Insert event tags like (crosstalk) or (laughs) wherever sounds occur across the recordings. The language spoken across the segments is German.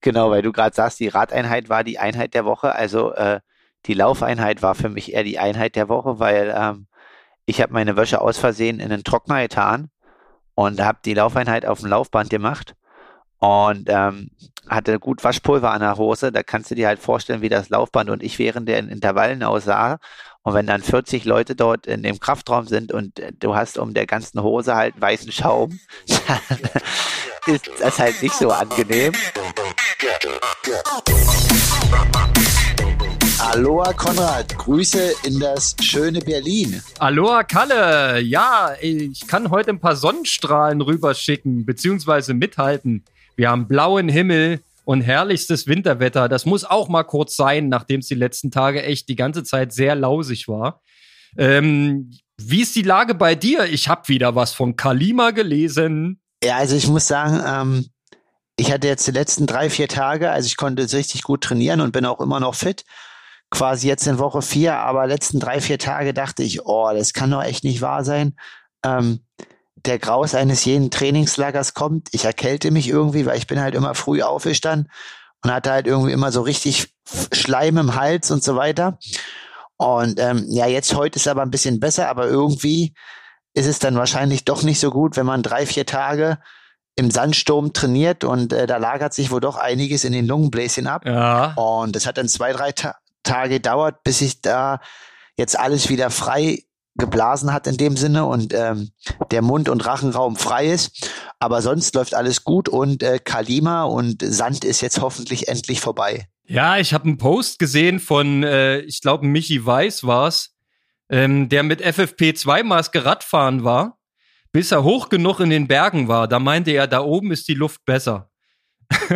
Genau, weil du gerade sagst, die Radeinheit war die Einheit der Woche. Also äh, die Laufeinheit war für mich eher die Einheit der Woche, weil ähm, ich habe meine Wäsche aus Versehen in den Trockner getan und habe die Laufeinheit auf dem Laufband gemacht und ähm, hatte gut Waschpulver an der Hose. Da kannst du dir halt vorstellen, wie das Laufband und ich während der Intervallen aussah. Und wenn dann 40 Leute dort in dem Kraftraum sind und äh, du hast um der ganzen Hose halt weißen Schaum, (laughs) dann ist das halt nicht so angenehm. Aloha Konrad, Grüße in das schöne Berlin. Aloha Kalle, ja, ich kann heute ein paar Sonnenstrahlen rüberschicken, beziehungsweise mithalten. Wir haben blauen Himmel und herrlichstes Winterwetter. Das muss auch mal kurz sein, nachdem es die letzten Tage echt die ganze Zeit sehr lausig war. Ähm, wie ist die Lage bei dir? Ich habe wieder was von Kalima gelesen. Ja, also ich muss sagen, ähm, ich hatte jetzt die letzten drei, vier Tage, also ich konnte richtig gut trainieren und bin auch immer noch fit. Quasi jetzt in Woche vier, aber letzten drei, vier Tage dachte ich, oh, das kann doch echt nicht wahr sein. Ähm, der Graus eines jeden Trainingslagers kommt. Ich erkälte mich irgendwie, weil ich bin halt immer früh aufgestanden und hatte halt irgendwie immer so richtig Schleim im Hals und so weiter. Und ähm, ja, jetzt heute ist aber ein bisschen besser, aber irgendwie ist es dann wahrscheinlich doch nicht so gut, wenn man drei, vier Tage im Sandsturm trainiert und äh, da lagert sich wohl doch einiges in den Lungenbläschen ab. Ja. Und das hat dann zwei, drei Ta Tage gedauert, bis ich da jetzt alles wieder frei geblasen hat in dem Sinne und ähm, der Mund- und Rachenraum frei ist. Aber sonst läuft alles gut und äh, Kalima und Sand ist jetzt hoffentlich endlich vorbei. Ja, ich habe einen Post gesehen von, äh, ich glaube, Michi Weiß war's, ähm, der mit FFP2-Maske Radfahren war, bis er hoch genug in den Bergen war. Da meinte er, da oben ist die Luft besser. (laughs)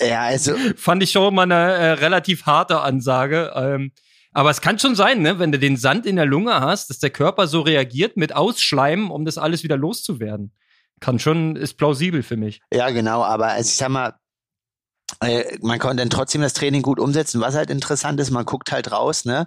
ja, also. (laughs) Fand ich schon mal eine äh, relativ harte Ansage. Ähm, aber es kann schon sein, ne, wenn du den Sand in der Lunge hast, dass der Körper so reagiert mit Ausschleimen, um das alles wieder loszuwerden. Kann schon, ist plausibel für mich. Ja, genau, aber also ich sag mal, äh, man konnte dann trotzdem das Training gut umsetzen. Was halt interessant ist, man guckt halt raus, ne?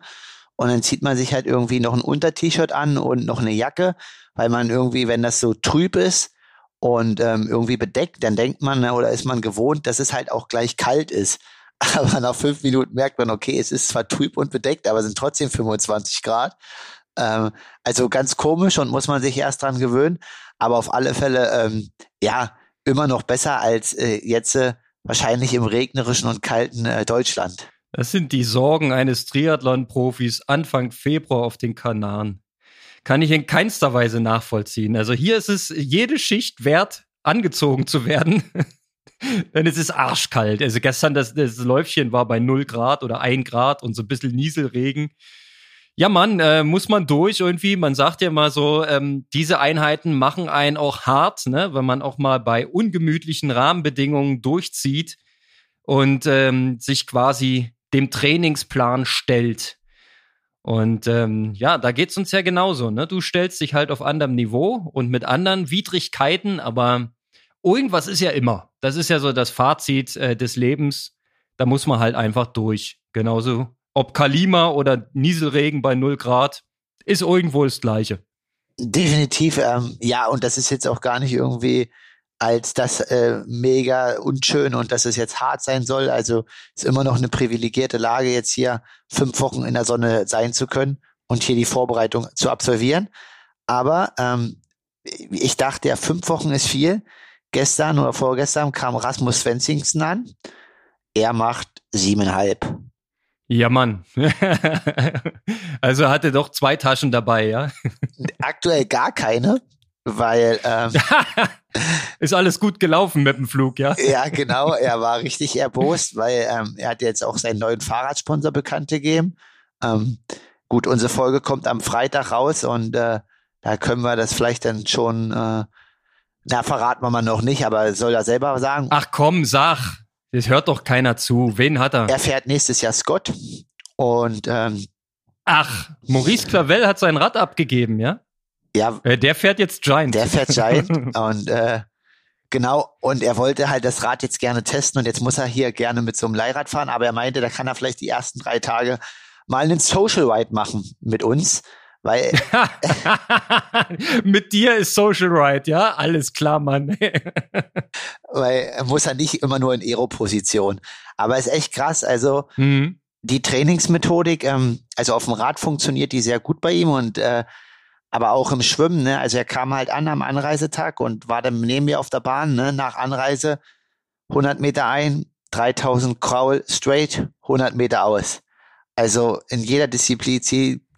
Und dann zieht man sich halt irgendwie noch ein Unter-T-Shirt an und noch eine Jacke, weil man irgendwie, wenn das so trüb ist und ähm, irgendwie bedeckt, dann denkt man, ne, oder ist man gewohnt, dass es halt auch gleich kalt ist. (laughs) Aber nach fünf Minuten merkt man, okay, es ist zwar trüb und bedeckt, aber es sind trotzdem 25 Grad. Ähm, also ganz komisch und muss man sich erst dran gewöhnen. Aber auf alle Fälle, ähm, ja, immer noch besser als äh, jetzt äh, wahrscheinlich im regnerischen und kalten äh, Deutschland. Das sind die Sorgen eines Triathlon-Profis Anfang Februar auf den Kanaren. Kann ich in keinster Weise nachvollziehen. Also hier ist es jede Schicht wert, angezogen zu werden. (laughs) Denn es ist arschkalt. Also gestern das, das Läufchen war bei 0 Grad oder 1 Grad und so ein bisschen Nieselregen. Ja, Mann, äh, muss man durch irgendwie. Man sagt ja mal so, ähm, diese Einheiten machen einen auch hart, ne? wenn man auch mal bei ungemütlichen Rahmenbedingungen durchzieht und ähm, sich quasi dem Trainingsplan stellt. Und ähm, ja, da geht's uns ja genauso. Ne? Du stellst dich halt auf anderem Niveau und mit anderen Widrigkeiten, aber irgendwas ist ja immer. Das ist ja so das Fazit äh, des Lebens. Da muss man halt einfach durch. Genauso, ob Kalima oder Nieselregen bei 0 Grad, ist irgendwo das Gleiche. Definitiv, ähm, ja, und das ist jetzt auch gar nicht irgendwie als das äh, mega unschön und dass es jetzt hart sein soll. Also ist immer noch eine privilegierte Lage, jetzt hier fünf Wochen in der Sonne sein zu können und hier die Vorbereitung zu absolvieren. Aber ähm, ich dachte ja, fünf Wochen ist viel. Gestern oder vorgestern kam Rasmus Svensingsen an. Er macht siebeneinhalb. Ja, Mann. (laughs) also hatte doch zwei Taschen dabei, ja? Aktuell gar keine, weil ähm, (laughs) ist alles gut gelaufen mit dem Flug, ja? Ja, genau. Er war richtig erbost, weil ähm, er hat jetzt auch seinen neuen Fahrradsponsor bekannt gegeben. Ähm, gut, unsere Folge kommt am Freitag raus und äh, da können wir das vielleicht dann schon, äh, na, verraten wir mal noch nicht, aber soll er selber sagen. Ach komm, sag. Das hört doch keiner zu. Wen hat er? Er fährt nächstes Jahr Scott und ähm, Ach, Maurice Clavel hat sein Rad abgegeben, ja? Ja. Äh, der fährt jetzt Giant. Der fährt Giant (laughs) und äh, genau, und er wollte halt das Rad jetzt gerne testen und jetzt muss er hier gerne mit so einem Leihrad fahren, aber er meinte, da kann er vielleicht die ersten drei Tage mal einen Social Ride machen mit uns, Weil (laughs) mit dir ist Social Right, ja? Alles klar, Mann. (laughs) weil er muss ja nicht immer nur in Aero-Position. Aber ist echt krass. Also mhm. die Trainingsmethodik, ähm, also auf dem Rad funktioniert die sehr gut bei ihm und äh, aber auch im Schwimmen, ne? Also er kam halt an am Anreisetag und war dann neben mir auf der Bahn, ne? Nach Anreise 100 Meter ein, 3000 Kraul straight, 100 Meter aus. Also in jeder Disziplin,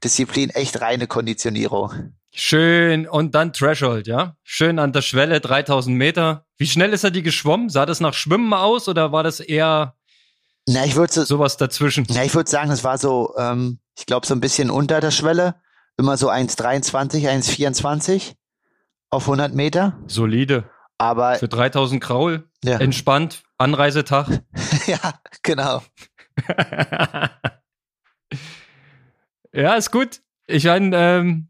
Disziplin echt reine Konditionierung. Schön und dann Threshold, ja? Schön an der Schwelle, 3000 Meter. Wie schnell ist er die geschwommen? Sah das nach Schwimmen aus oder war das eher na, ich würde so, sowas dazwischen? Na, ich würde sagen, es war so, ähm, ich glaube, so ein bisschen unter der Schwelle. Immer so 1,23, 1,24 auf 100 Meter. Solide. Aber für 3000 Kraul, ja. entspannt, Anreisetag. (laughs) ja, genau. (laughs) ja, ist gut. Ich meine, ähm,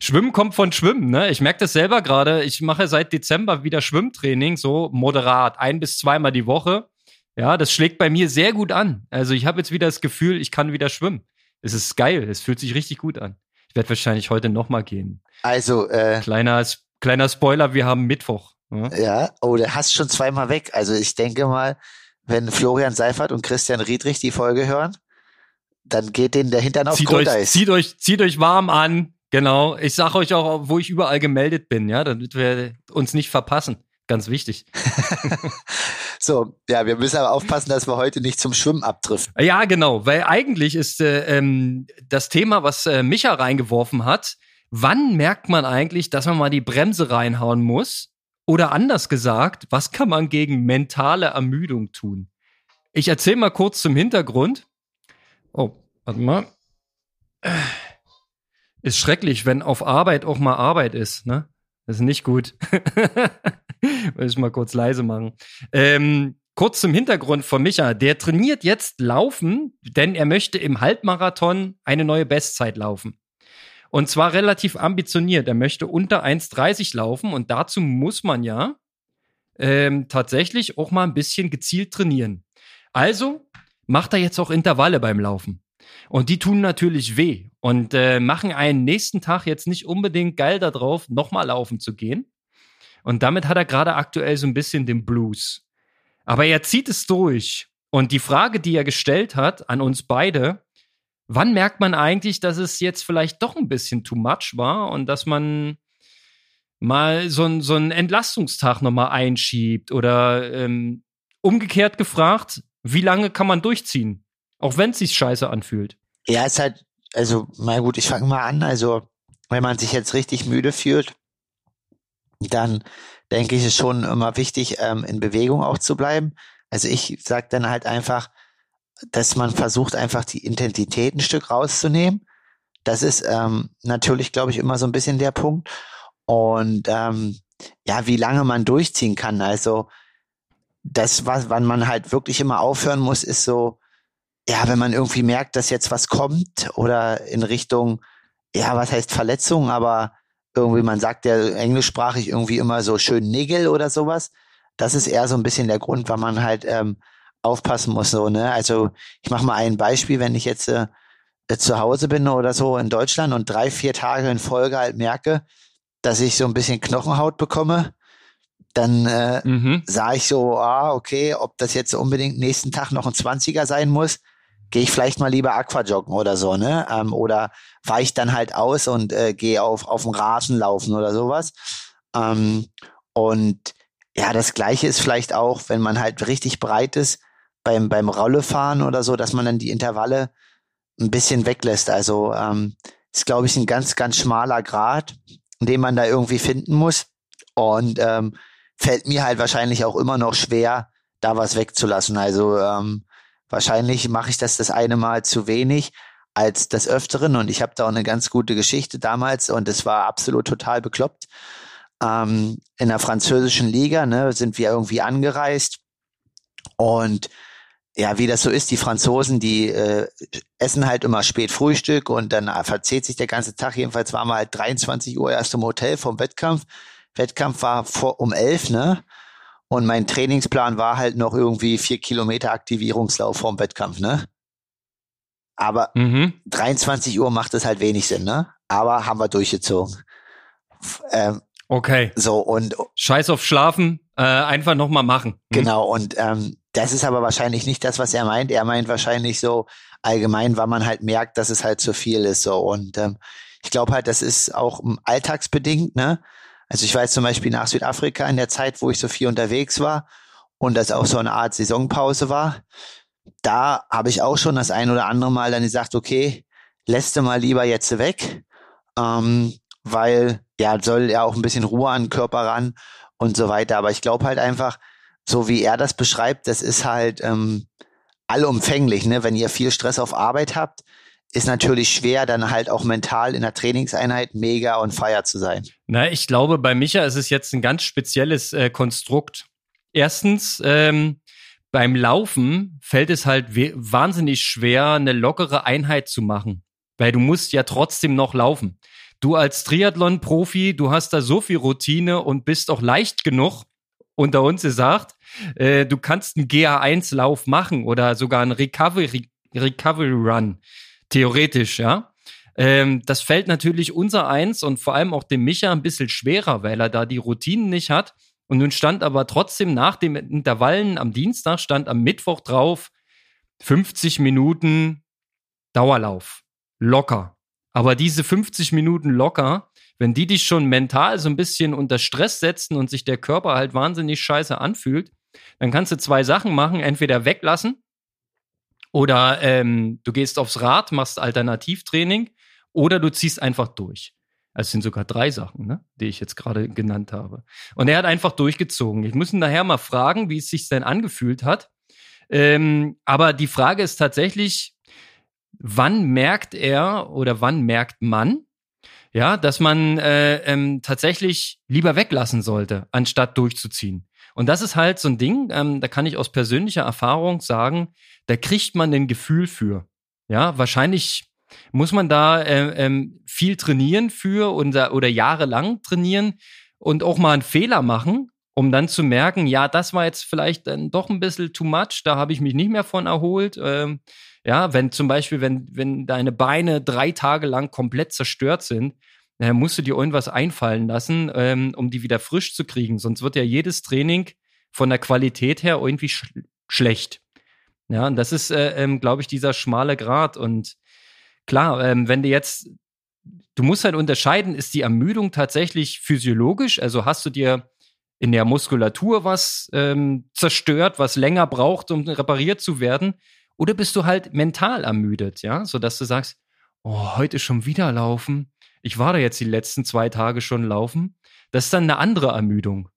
Schwimmen kommt von Schwimmen, ne? Ich merke das selber gerade. Ich mache seit Dezember wieder Schwimmtraining, so moderat, ein bis zweimal die Woche. Ja, das schlägt bei mir sehr gut an. Also ich habe jetzt wieder das Gefühl, ich kann wieder schwimmen. Es ist geil, es fühlt sich richtig gut an. Ich werde wahrscheinlich heute nochmal gehen. Also, äh, kleiner, kleiner Spoiler, wir haben Mittwoch. Ja? ja, oh, du hast schon zweimal weg. Also ich denke mal, wenn Florian Seifert und Christian Riedrich die Folge hören, dann geht denen der Hintern auf zieht Grundeis. Euch, zieht euch, zieht euch warm an. Genau. Ich sage euch auch, wo ich überall gemeldet bin, ja, damit wir uns nicht verpassen. Ganz wichtig. (laughs) so, ja, wir müssen aber aufpassen, dass wir heute nicht zum Schwimmen abdriften. Ja, genau, weil eigentlich ist äh, ähm, das Thema, was äh, Micha reingeworfen hat, wann merkt man eigentlich, dass man mal die Bremse reinhauen muss? Oder anders gesagt, was kann man gegen mentale Ermüdung tun? Ich erzähle mal kurz zum Hintergrund. Oh, warte mal. Ist schrecklich, wenn auf Arbeit auch mal Arbeit ist, ne? Das ist nicht gut. (laughs) (laughs) Will ich mal kurz leise machen. Ähm, kurz zum Hintergrund von Micha. Der trainiert jetzt Laufen, denn er möchte im Halbmarathon eine neue Bestzeit laufen. Und zwar relativ ambitioniert. Er möchte unter 1,30 laufen und dazu muss man ja ähm, tatsächlich auch mal ein bisschen gezielt trainieren. Also macht er jetzt auch Intervalle beim Laufen. Und die tun natürlich weh und äh, machen einen nächsten Tag jetzt nicht unbedingt geil darauf, nochmal laufen zu gehen. Und damit hat er gerade aktuell so ein bisschen den Blues. Aber er zieht es durch. Und die Frage, die er gestellt hat an uns beide, wann merkt man eigentlich, dass es jetzt vielleicht doch ein bisschen too much war und dass man mal so, ein, so einen Entlastungstag nochmal einschiebt oder ähm, umgekehrt gefragt, wie lange kann man durchziehen, auch wenn es sich scheiße anfühlt? Ja, ist halt, also, na gut, ich fange mal an. Also, wenn man sich jetzt richtig müde fühlt, dann denke ich, ist schon immer wichtig, ähm, in Bewegung auch zu bleiben. Also ich sage dann halt einfach, dass man versucht, einfach die Intensität ein Stück rauszunehmen. Das ist ähm, natürlich, glaube ich, immer so ein bisschen der Punkt. Und ähm, ja, wie lange man durchziehen kann. Also das, was, wann man halt wirklich immer aufhören muss, ist so, ja, wenn man irgendwie merkt, dass jetzt was kommt oder in Richtung, ja, was heißt Verletzung, aber irgendwie, man sagt ja englischsprachig irgendwie immer so schön Nigel oder sowas. Das ist eher so ein bisschen der Grund, warum man halt ähm, aufpassen muss. So, ne? Also ich mache mal ein Beispiel, wenn ich jetzt äh, zu Hause bin oder so in Deutschland und drei, vier Tage in Folge halt merke, dass ich so ein bisschen Knochenhaut bekomme, dann äh, mhm. sah ich so, ah, okay, ob das jetzt unbedingt nächsten Tag noch ein 20er sein muss, gehe ich vielleicht mal lieber Aquajoggen oder so, ne? Ähm, oder weiche dann halt aus und äh, gehe auf, auf den Rasen laufen oder sowas. Ähm, und ja, das gleiche ist vielleicht auch, wenn man halt richtig breit ist, beim, beim Rollefahren oder so, dass man dann die Intervalle ein bisschen weglässt. Also ähm, ist, glaube ich, ein ganz, ganz schmaler Grad, den man da irgendwie finden muss. Und ähm, fällt mir halt wahrscheinlich auch immer noch schwer, da was wegzulassen. Also ähm, wahrscheinlich mache ich das das eine Mal zu wenig als des Öfteren. Und ich habe da auch eine ganz gute Geschichte damals und es war absolut total bekloppt. Ähm, in der französischen Liga ne, sind wir irgendwie angereist und ja, wie das so ist, die Franzosen, die äh, essen halt immer spät Frühstück und dann verzählt sich der ganze Tag. Jedenfalls waren wir halt 23 Uhr erst im Hotel vom Wettkampf. Wettkampf war vor um elf, ne? Und mein Trainingsplan war halt noch irgendwie vier Kilometer Aktivierungslauf vorm Wettkampf, ne? Aber mhm. 23 Uhr macht es halt wenig Sinn, ne? Aber haben wir durchgezogen. Ähm, okay. So und Scheiß auf Schlafen, äh, einfach nochmal machen. Hm? Genau, und ähm, das ist aber wahrscheinlich nicht das, was er meint. Er meint wahrscheinlich so allgemein, weil man halt merkt, dass es halt zu viel ist. So. Und ähm, ich glaube halt, das ist auch alltagsbedingt, ne? Also ich weiß zum Beispiel nach Südafrika in der Zeit, wo ich so viel unterwegs war und das auch so eine Art Saisonpause war, da habe ich auch schon das ein oder andere Mal dann gesagt, okay, lässt du mal lieber jetzt weg, ähm, weil ja soll ja auch ein bisschen Ruhe an den Körper ran und so weiter. Aber ich glaube halt einfach, so wie er das beschreibt, das ist halt ähm, allumfänglich. Ne? Wenn ihr viel Stress auf Arbeit habt, ist natürlich schwer, dann halt auch mental in der Trainingseinheit mega und feier zu sein. Na, ich glaube, bei Micha ist es jetzt ein ganz spezielles äh, Konstrukt. Erstens, ähm, beim Laufen fällt es halt wahnsinnig schwer, eine lockere Einheit zu machen, weil du musst ja trotzdem noch laufen. Du als Triathlon-Profi, du hast da so viel Routine und bist auch leicht genug, unter uns gesagt, äh, du kannst einen GA1-Lauf machen oder sogar einen Recovery, Recovery Run. Theoretisch, ja. Ähm, das fällt natürlich unser Eins und vor allem auch dem Micha ein bisschen schwerer, weil er da die Routinen nicht hat. Und nun stand aber trotzdem nach dem Intervallen am Dienstag, stand am Mittwoch drauf 50 Minuten Dauerlauf. Locker. Aber diese 50 Minuten locker, wenn die dich schon mental so ein bisschen unter Stress setzen und sich der Körper halt wahnsinnig scheiße anfühlt, dann kannst du zwei Sachen machen. Entweder weglassen oder ähm, du gehst aufs Rad, machst Alternativtraining oder du ziehst einfach durch. Also es sind sogar drei Sachen, ne, die ich jetzt gerade genannt habe. Und er hat einfach durchgezogen. Ich muss ihn nachher mal fragen, wie es sich denn angefühlt hat. Ähm, aber die Frage ist tatsächlich, wann merkt er oder wann merkt man, ja, dass man äh, ähm, tatsächlich lieber weglassen sollte, anstatt durchzuziehen. Und das ist halt so ein Ding, ähm, da kann ich aus persönlicher Erfahrung sagen, da kriegt man ein Gefühl für. Ja, wahrscheinlich muss man da äh, ähm, viel trainieren für oder, oder jahrelang trainieren und auch mal einen Fehler machen, um dann zu merken, ja, das war jetzt vielleicht dann doch ein bisschen too much, da habe ich mich nicht mehr von erholt. Ähm, ja, wenn zum Beispiel, wenn, wenn deine Beine drei Tage lang komplett zerstört sind, äh, musst du dir irgendwas einfallen lassen, ähm, um die wieder frisch zu kriegen. Sonst wird ja jedes Training von der Qualität her irgendwie sch schlecht. Ja, und das ist, äh, ähm, glaube ich, dieser schmale Grat. Und klar, ähm, wenn du jetzt, du musst halt unterscheiden, ist die Ermüdung tatsächlich physiologisch? Also hast du dir in der Muskulatur was ähm, zerstört, was länger braucht, um repariert zu werden? Oder bist du halt mental ermüdet, ja, sodass du sagst, oh, heute schon wieder laufen ich war da jetzt die letzten zwei Tage schon laufen. Das ist dann eine andere Ermüdung.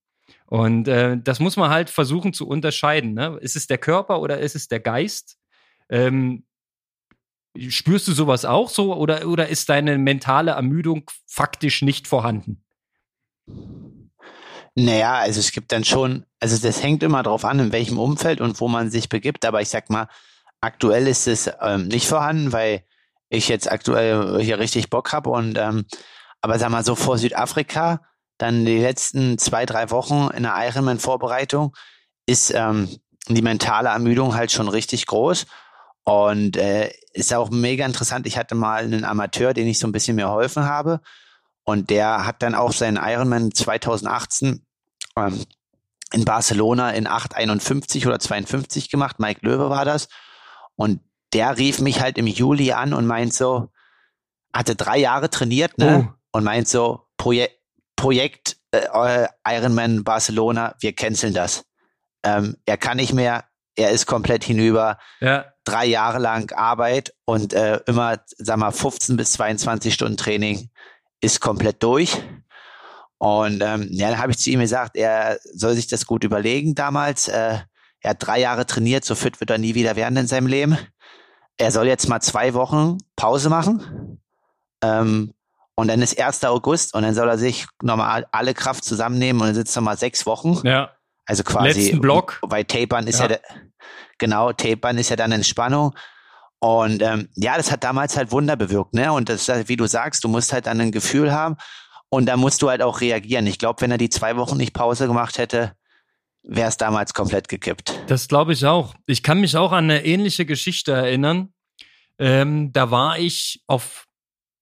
Und äh, das muss man halt versuchen zu unterscheiden. Ne? Ist es der Körper oder ist es der Geist? Ähm, spürst du sowas auch so oder, oder ist deine mentale Ermüdung faktisch nicht vorhanden? Naja, also es gibt dann schon, also das hängt immer drauf an, in welchem Umfeld und wo man sich begibt, aber ich sag mal, aktuell ist es ähm, nicht vorhanden, weil ich jetzt aktuell hier richtig Bock habe. Und ähm, aber sag mal so vor Südafrika, dann die letzten zwei, drei Wochen in der Ironman-Vorbereitung ist ähm, die mentale Ermüdung halt schon richtig groß. Und äh, ist auch mega interessant. Ich hatte mal einen Amateur, den ich so ein bisschen mir geholfen habe. Und der hat dann auch seinen Ironman 2018 ähm, in Barcelona in 8,51 oder 52 gemacht. Mike Löwe war das. Und der rief mich halt im Juli an und meint so, hatte drei Jahre trainiert, ne? Oh. Und meint so, Proje Projekt äh, Ironman Barcelona, wir canceln das. Ähm, er kann nicht mehr, er ist komplett hinüber. Ja. Drei Jahre lang Arbeit und äh, immer, sag mal, 15 bis 22 Stunden Training ist komplett durch. Und ähm, ja, dann habe ich zu ihm gesagt, er soll sich das gut überlegen damals. Äh, er hat drei Jahre trainiert, so fit wird er nie wieder werden in seinem Leben er soll jetzt mal zwei Wochen Pause machen. Ähm, und dann ist 1. August und dann soll er sich nochmal alle Kraft zusammennehmen und dann sitzt er mal sechs Wochen. Ja. Also quasi. Letzten Block. Weil Tapern ist ja, ja genau, Tapern ist ja dann Entspannung. Und ähm, ja, das hat damals halt Wunder bewirkt, ne? Und das ist halt, wie du sagst, du musst halt dann ein Gefühl haben und da musst du halt auch reagieren. Ich glaube, wenn er die zwei Wochen nicht Pause gemacht hätte, wäre es damals komplett gekippt. Das glaube ich auch. Ich kann mich auch an eine ähnliche Geschichte erinnern. Ähm, da war ich auf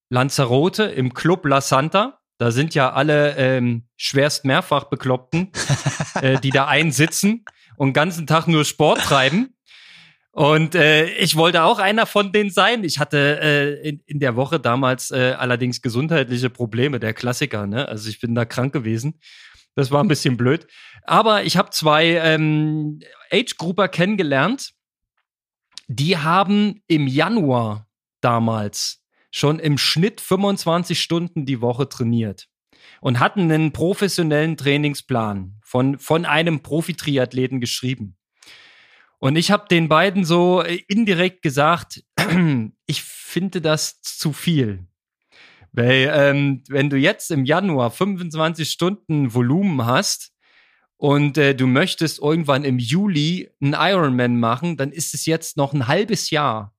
Lanzarote im Club La Santa. Da sind ja alle ähm, schwerst mehrfach Bekloppten, (laughs) äh, die da einsitzen und den ganzen Tag nur Sport treiben. Und äh, ich wollte auch einer von denen sein. Ich hatte äh, in, in der Woche damals äh, allerdings gesundheitliche Probleme, der Klassiker. Ne? Also ich bin da krank gewesen. Das war ein bisschen blöd. Aber ich habe zwei ähm, Age-Grupper kennengelernt. Die haben im Januar damals schon im Schnitt 25 Stunden die Woche trainiert und hatten einen professionellen Trainingsplan von, von einem Profi-Triathleten geschrieben. Und ich habe den beiden so äh, indirekt gesagt, (clears throat) ich finde das zu viel. Weil ähm, wenn du jetzt im Januar 25 Stunden Volumen hast und äh, du möchtest irgendwann im Juli einen Ironman machen, dann ist es jetzt noch ein halbes Jahr.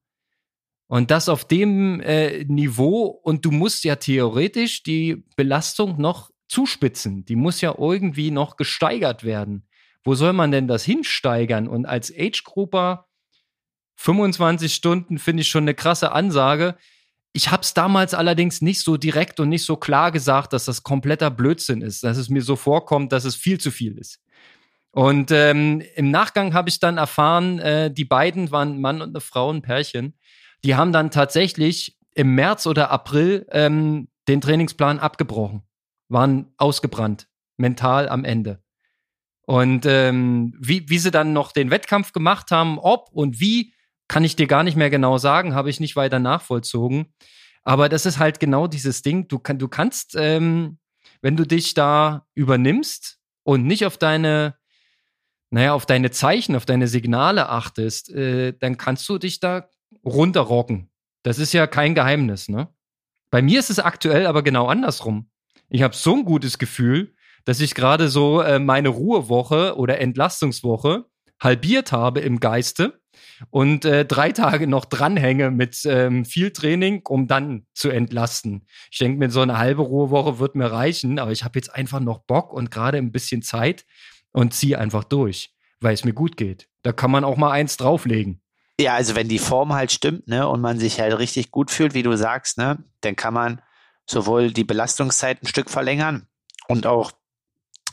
Und das auf dem äh, Niveau und du musst ja theoretisch die Belastung noch zuspitzen. Die muss ja irgendwie noch gesteigert werden. Wo soll man denn das hinsteigern? Und als Age-Grupper 25 Stunden finde ich schon eine krasse Ansage. Ich habe es damals allerdings nicht so direkt und nicht so klar gesagt, dass das kompletter Blödsinn ist, dass es mir so vorkommt, dass es viel zu viel ist. Und ähm, im Nachgang habe ich dann erfahren, äh, die beiden waren Mann und eine Frau, ein Pärchen. Die haben dann tatsächlich im März oder April ähm, den Trainingsplan abgebrochen, waren ausgebrannt, mental am Ende. Und ähm, wie, wie sie dann noch den Wettkampf gemacht haben, ob und wie, kann ich dir gar nicht mehr genau sagen, habe ich nicht weiter nachvollzogen. Aber das ist halt genau dieses Ding. Du, kann, du kannst, ähm, wenn du dich da übernimmst und nicht auf deine, naja, auf deine Zeichen, auf deine Signale achtest, äh, dann kannst du dich da runterrocken. Das ist ja kein Geheimnis, ne? Bei mir ist es aktuell aber genau andersrum. Ich habe so ein gutes Gefühl, dass ich gerade so äh, meine Ruhewoche oder Entlastungswoche halbiert habe im Geiste und äh, drei Tage noch dranhänge mit ähm, viel Training, um dann zu entlasten. Ich denke mir, so eine halbe Ruhewoche wird mir reichen, aber ich habe jetzt einfach noch Bock und gerade ein bisschen Zeit und ziehe einfach durch, weil es mir gut geht. Da kann man auch mal eins drauflegen. Ja, also wenn die Form halt stimmt, ne, und man sich halt richtig gut fühlt, wie du sagst, ne, dann kann man sowohl die Belastungszeit ein Stück verlängern und auch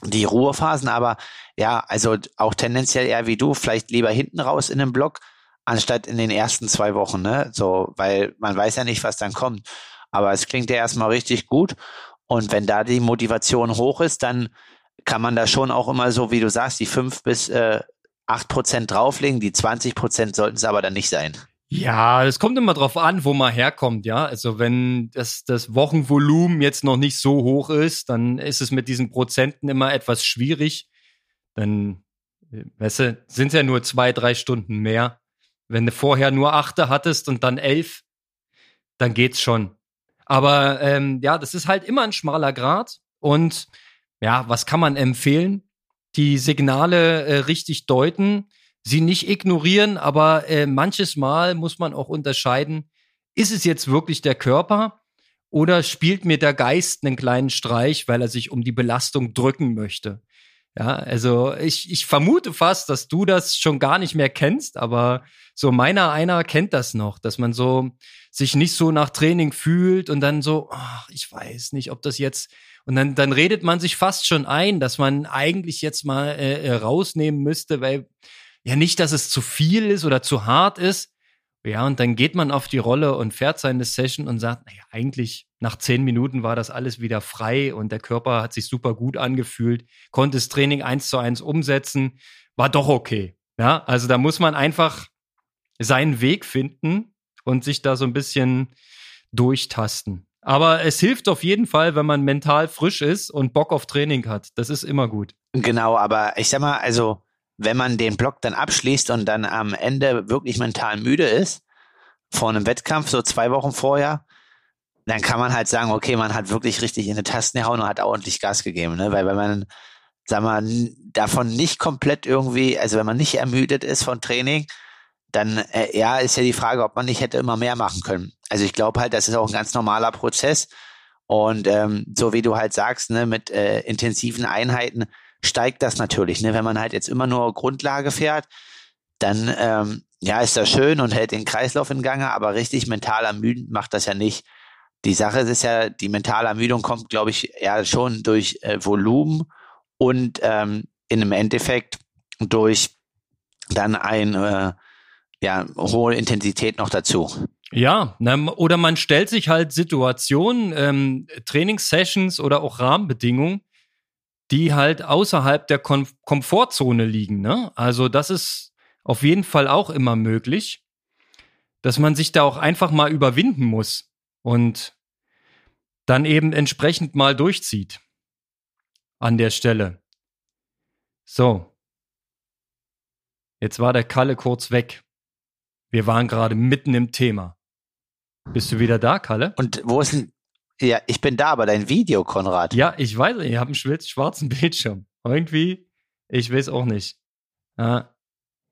die Ruhephasen, aber ja, also auch tendenziell eher wie du, vielleicht lieber hinten raus in den Block, anstatt in den ersten zwei Wochen, ne? So, weil man weiß ja nicht, was dann kommt. Aber es klingt ja erstmal richtig gut. Und wenn da die Motivation hoch ist, dann kann man da schon auch immer so, wie du sagst, die fünf bis äh, acht Prozent drauflegen. Die 20 Prozent sollten es aber dann nicht sein. Ja, es kommt immer drauf an, wo man herkommt, ja. Also wenn das, das Wochenvolumen jetzt noch nicht so hoch ist, dann ist es mit diesen Prozenten immer etwas schwierig. Dann, äh, weißt du, sind ja nur zwei, drei Stunden mehr. Wenn du vorher nur achte hattest und dann elf, dann geht's schon. Aber ähm, ja, das ist halt immer ein schmaler Grad. Und ja, was kann man empfehlen? Die Signale äh, richtig deuten sie nicht ignorieren, aber äh, manches Mal muss man auch unterscheiden, ist es jetzt wirklich der Körper oder spielt mir der Geist einen kleinen Streich, weil er sich um die Belastung drücken möchte? Ja, also ich, ich vermute fast, dass du das schon gar nicht mehr kennst, aber so meiner einer kennt das noch, dass man so sich nicht so nach Training fühlt und dann so, ach, ich weiß nicht, ob das jetzt und dann, dann redet man sich fast schon ein, dass man eigentlich jetzt mal äh, äh rausnehmen müsste, weil ja nicht, dass es zu viel ist oder zu hart ist. Ja, und dann geht man auf die Rolle und fährt seine Session und sagt, naja, eigentlich nach zehn Minuten war das alles wieder frei und der Körper hat sich super gut angefühlt, konnte das Training eins zu eins umsetzen, war doch okay. Ja, also da muss man einfach seinen Weg finden und sich da so ein bisschen durchtasten. Aber es hilft auf jeden Fall, wenn man mental frisch ist und Bock auf Training hat. Das ist immer gut. Genau, aber ich sag mal, also wenn man den Block dann abschließt und dann am Ende wirklich mental müde ist, vor einem Wettkampf, so zwei Wochen vorher, dann kann man halt sagen, okay, man hat wirklich richtig in die Tasten gehauen und hat ordentlich Gas gegeben, ne? Weil wenn man, sagen wir, davon nicht komplett irgendwie, also wenn man nicht ermüdet ist von Training, dann äh, ja, ist ja die Frage, ob man nicht hätte immer mehr machen können. Also ich glaube halt, das ist auch ein ganz normaler Prozess. Und ähm, so wie du halt sagst, ne, mit äh, intensiven Einheiten steigt das natürlich. Ne? Wenn man halt jetzt immer nur Grundlage fährt, dann ähm, ja, ist das schön und hält den Kreislauf in Gange, aber richtig mental ermüdend macht das ja nicht. Die Sache ist ja, die mentale Ermüdung kommt, glaube ich, ja schon durch äh, Volumen und ähm, in einem Endeffekt durch dann eine äh, ja, hohe Intensität noch dazu. Ja, oder man stellt sich halt Situationen, ähm, Trainingssessions oder auch Rahmenbedingungen, die halt außerhalb der Kom Komfortzone liegen. Ne? Also das ist auf jeden Fall auch immer möglich, dass man sich da auch einfach mal überwinden muss und dann eben entsprechend mal durchzieht an der Stelle. So. Jetzt war der Kalle kurz weg. Wir waren gerade mitten im Thema. Bist du wieder da, Kalle? Und wo ist denn. Ja, ich bin da, aber dein Video, Konrad. Ja, ich weiß, ich habe einen schwarzen (laughs) Bildschirm. Irgendwie, ich weiß auch nicht.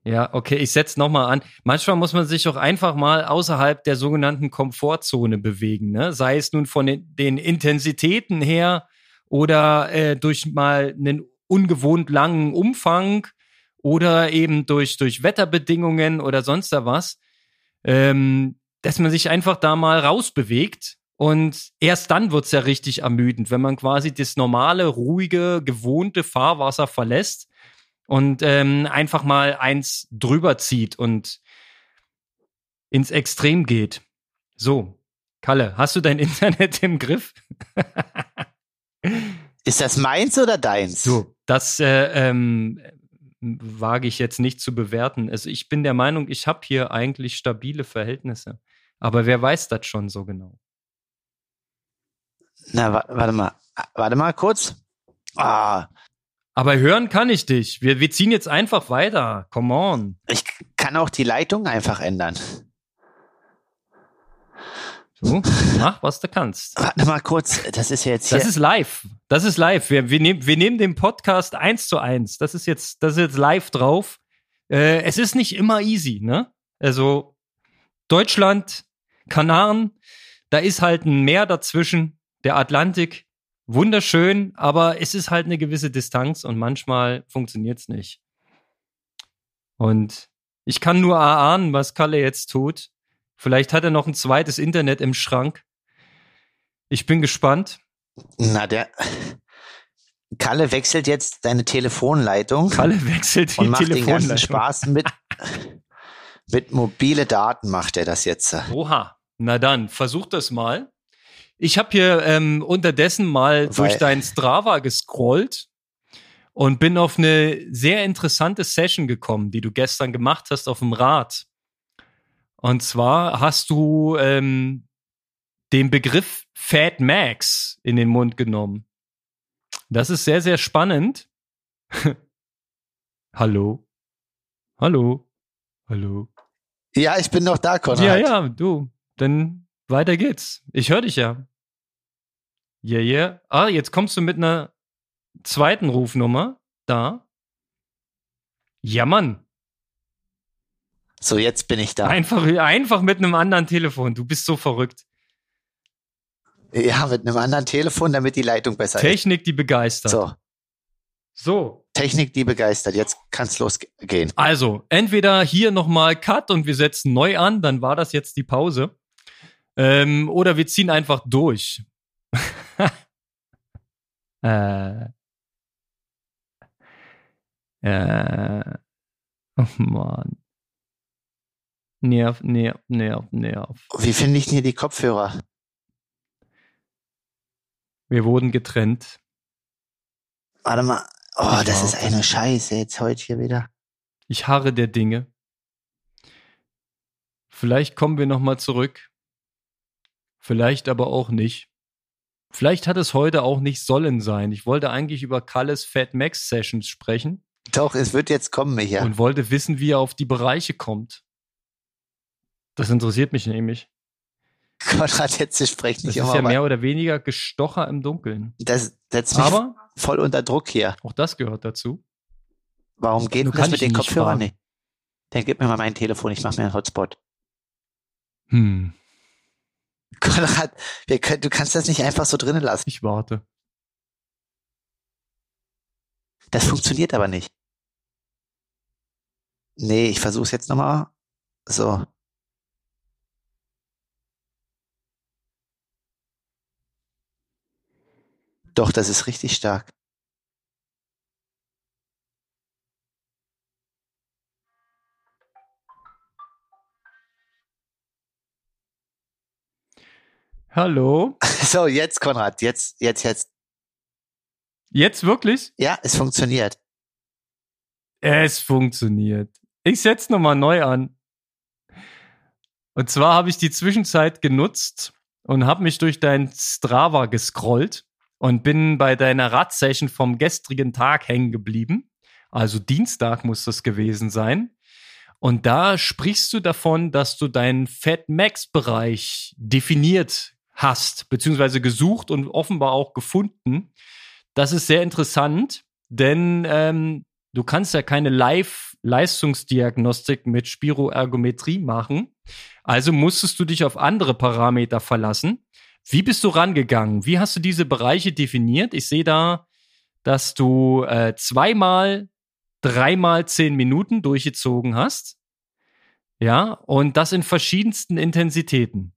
Ja, okay, ich setze nochmal an. Manchmal muss man sich auch einfach mal außerhalb der sogenannten Komfortzone bewegen, ne? Sei es nun von den, den Intensitäten her oder äh, durch mal einen ungewohnt langen Umfang oder eben durch, durch Wetterbedingungen oder sonst da was. Ähm, dass man sich einfach da mal rausbewegt und erst dann wird's ja richtig ermüdend, wenn man quasi das normale, ruhige, gewohnte Fahrwasser verlässt und ähm, einfach mal eins drüber zieht und ins Extrem geht. So, Kalle, hast du dein (laughs) Internet im Griff? Ist das meins oder deins? So, das äh, ähm, wage ich jetzt nicht zu bewerten. Also ich bin der Meinung, ich habe hier eigentlich stabile Verhältnisse. Aber wer weiß das schon so genau? Na, warte mal. Warte mal kurz. Ah, aber hören kann ich dich. Wir, wir ziehen jetzt einfach weiter. Come on. Ich kann auch die Leitung einfach ändern. So, mach, was du kannst. Warte mal kurz, das ist jetzt hier. Das ist live. Das ist live. Wir, wir, nehmen, wir nehmen den Podcast eins zu eins. Das ist jetzt, das ist jetzt live drauf. Äh, es ist nicht immer easy, ne? Also Deutschland, Kanaren, da ist halt ein Meer dazwischen, der Atlantik wunderschön, aber es ist halt eine gewisse Distanz und manchmal funktioniert es nicht. Und ich kann nur erahnen, was Kalle jetzt tut. Vielleicht hat er noch ein zweites Internet im Schrank. Ich bin gespannt. Na, der Kalle wechselt jetzt seine Telefonleitung. Kalle wechselt die und macht Telefonleitung. den ganzen Spaß mit, mit mobile Daten macht er das jetzt. Oha. Na dann, versuch das mal. Ich habe hier ähm, unterdessen mal Weil durch dein Strava gescrollt und bin auf eine sehr interessante Session gekommen, die du gestern gemacht hast auf dem Rad. Und zwar hast du ähm, den Begriff Fat Max in den Mund genommen. Das ist sehr, sehr spannend. (laughs) Hallo? Hallo? Hallo? Ja, ich bin noch da, Konrad. Ja, ja, du. Dann weiter geht's. Ich höre dich ja. Yeah, yeah. Ah, jetzt kommst du mit einer zweiten Rufnummer. Da. Ja, Mann. So, jetzt bin ich da. Einfach, einfach mit einem anderen Telefon. Du bist so verrückt. Ja, mit einem anderen Telefon, damit die Leitung besser Technik, ist. Technik, die begeistert. So. So. Technik, die begeistert. Jetzt kann's losgehen. Also, entweder hier nochmal Cut und wir setzen neu an, dann war das jetzt die Pause. Ähm, oder wir ziehen einfach durch. Äh. Äh. Oh Mann. Nerv, nerv, nerv, nerv. Wie finde ich denn hier die Kopfhörer? Wir wurden getrennt. Warte mal. Oh, ich das ist eine Scheiße jetzt heute hier wieder. Ich harre der Dinge. Vielleicht kommen wir nochmal zurück. Vielleicht aber auch nicht. Vielleicht hat es heute auch nicht sollen sein. Ich wollte eigentlich über Kalles Fat Max Sessions sprechen. Doch, es wird jetzt kommen, Micha. Und wollte wissen, wie er auf die Bereiche kommt. Das interessiert mich nämlich. Konrad, jetzt sprecht nicht Das ist ja mehr oder weniger Gestocher im Dunkeln. Das setzt mich Aber voll unter Druck hier. Auch das gehört dazu. Warum geht das mit den Kopfhörern nicht? Dann gib mir mal mein Telefon, ich mach mir einen Hotspot. Hm. Konrad, können, du kannst das nicht einfach so drinnen lassen. Ich warte. Das funktioniert aber nicht. nee, ich versuche es jetzt nochmal. So. Doch, das ist richtig stark. Hallo? (laughs) So, jetzt, Konrad, jetzt, jetzt, jetzt. Jetzt wirklich? Ja, es funktioniert. Es funktioniert. Ich setze nochmal neu an. Und zwar habe ich die Zwischenzeit genutzt und habe mich durch dein Strava gescrollt und bin bei deiner Radsession vom gestrigen Tag hängen geblieben. Also Dienstag muss das gewesen sein. Und da sprichst du davon, dass du deinen Fat Max Bereich definiert hast, beziehungsweise gesucht und offenbar auch gefunden. Das ist sehr interessant, denn ähm, du kannst ja keine Live-Leistungsdiagnostik mit Spiroergometrie machen. Also musstest du dich auf andere Parameter verlassen. Wie bist du rangegangen? Wie hast du diese Bereiche definiert? Ich sehe da, dass du äh, zweimal, dreimal zehn Minuten durchgezogen hast. Ja, und das in verschiedensten Intensitäten.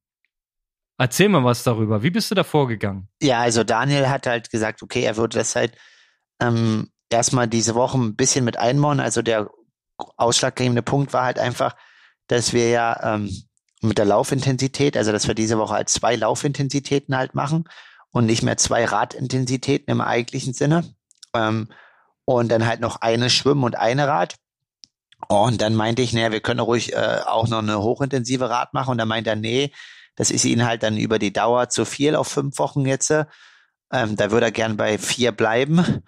Erzähl mal was darüber. Wie bist du da vorgegangen? Ja, also Daniel hat halt gesagt, okay, er würde das halt ähm, erstmal diese Woche ein bisschen mit einbauen. Also der ausschlaggebende Punkt war halt einfach, dass wir ja ähm, mit der Laufintensität, also dass wir diese Woche halt zwei Laufintensitäten halt machen und nicht mehr zwei Radintensitäten im eigentlichen Sinne. Ähm, und dann halt noch eine Schwimmen und eine Rad. Und dann meinte ich, naja, wir können ruhig äh, auch noch eine hochintensive Rad machen. Und dann meinte er, nee, das ist ihnen halt dann über die Dauer zu viel auf fünf Wochen jetzt. Ähm, da würde er gern bei vier bleiben,